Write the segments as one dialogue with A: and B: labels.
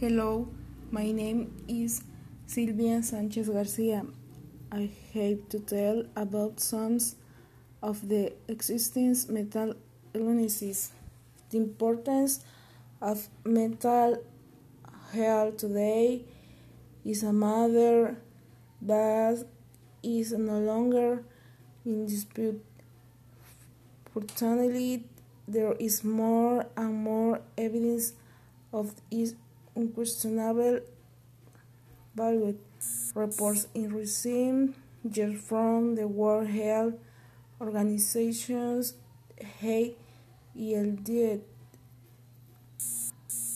A: Hello, my name is Silvia Sanchez Garcia. I have to tell about some of the existing mental illnesses. The importance of mental health today is a matter that is no longer in dispute. Fortunately, there is more and more evidence of its unquestionable value. Reports in recent years from the World Health Organization's HELD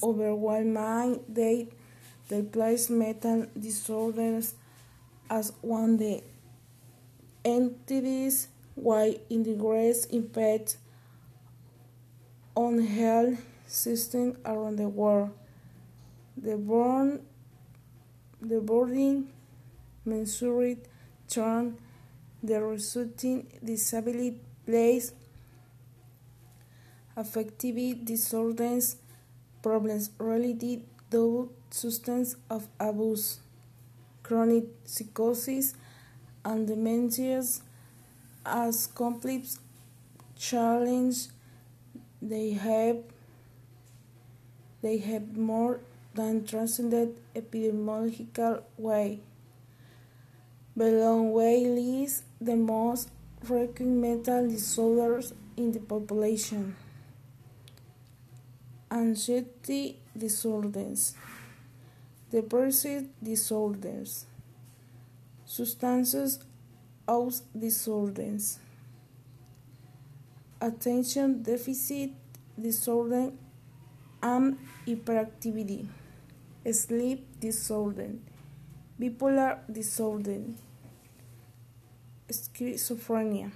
A: overwhelming they place mental disorders as one of the entities why in the impact on health systems around the world. The born the boarding measured turn the resulting disability place affective disorders problems related to substance of abuse chronic psychosis and dementias. As complex challenge they have they have more than transcended epidemiological way. Below way lists the most frequent mental disorders in the population. Anxiety disorders, depressive disorders, substances use disorders, attention deficit disorder and hyperactivity, sleep disorder, bipolar disorder, schizophrenia.